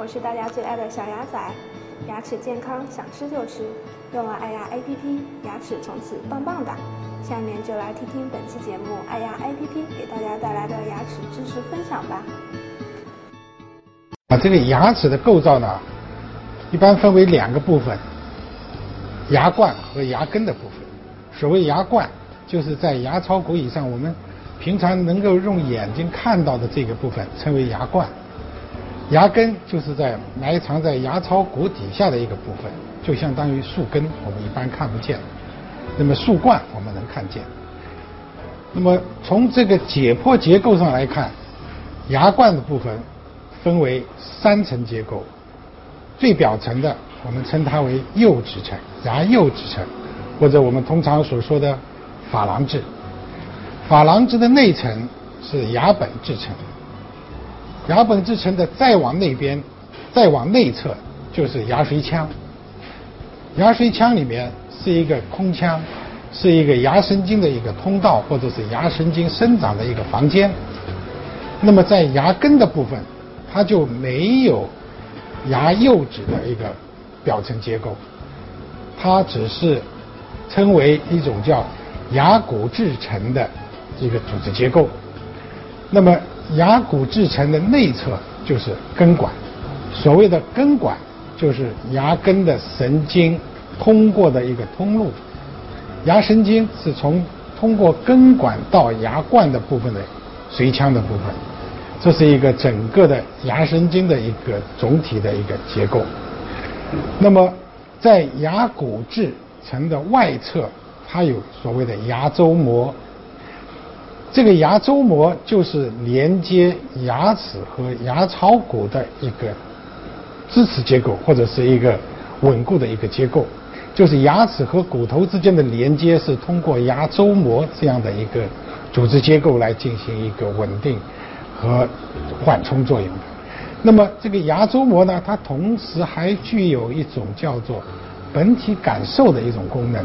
我是大家最爱的小牙仔，牙齿健康想吃就吃，用了爱牙 APP，牙齿从此棒棒哒。下面就来听听本期节目爱牙 APP 给大家带来的牙齿知识分享吧。啊，这个牙齿的构造呢，一般分为两个部分：牙冠和牙根的部分。所谓牙冠，就是在牙槽骨以上，我们平常能够用眼睛看到的这个部分，称为牙冠。牙根就是在埋藏在牙槽骨底下的一个部分，就相当于树根，我们一般看不见。那么树冠我们能看见。那么从这个解剖结构上来看，牙冠的部分分为三层结构，最表层的我们称它为釉质层，牙釉质层，或者我们通常所说的珐琅质。珐琅质的内层是牙本质层。牙本质层的再往那边，再往内侧就是牙髓腔。牙髓腔里面是一个空腔，是一个牙神经的一个通道，或者是牙神经生长的一个房间。那么在牙根的部分，它就没有牙釉质的一个表层结构，它只是称为一种叫牙骨质层的一个组织结构。那么牙骨质层的内侧就是根管，所谓的根管就是牙根的神经通过的一个通路。牙神经是从通过根管到牙冠的部分的髓腔的部分，这是一个整个的牙神经的一个总体的一个结构。那么在牙骨质层的外侧，它有所谓的牙周膜。这个牙周膜就是连接牙齿和牙槽骨的一个支持结构，或者是一个稳固的一个结构。就是牙齿和骨头之间的连接是通过牙周膜这样的一个组织结构来进行一个稳定和缓冲作用的。那么这个牙周膜呢，它同时还具有一种叫做本体感受的一种功能。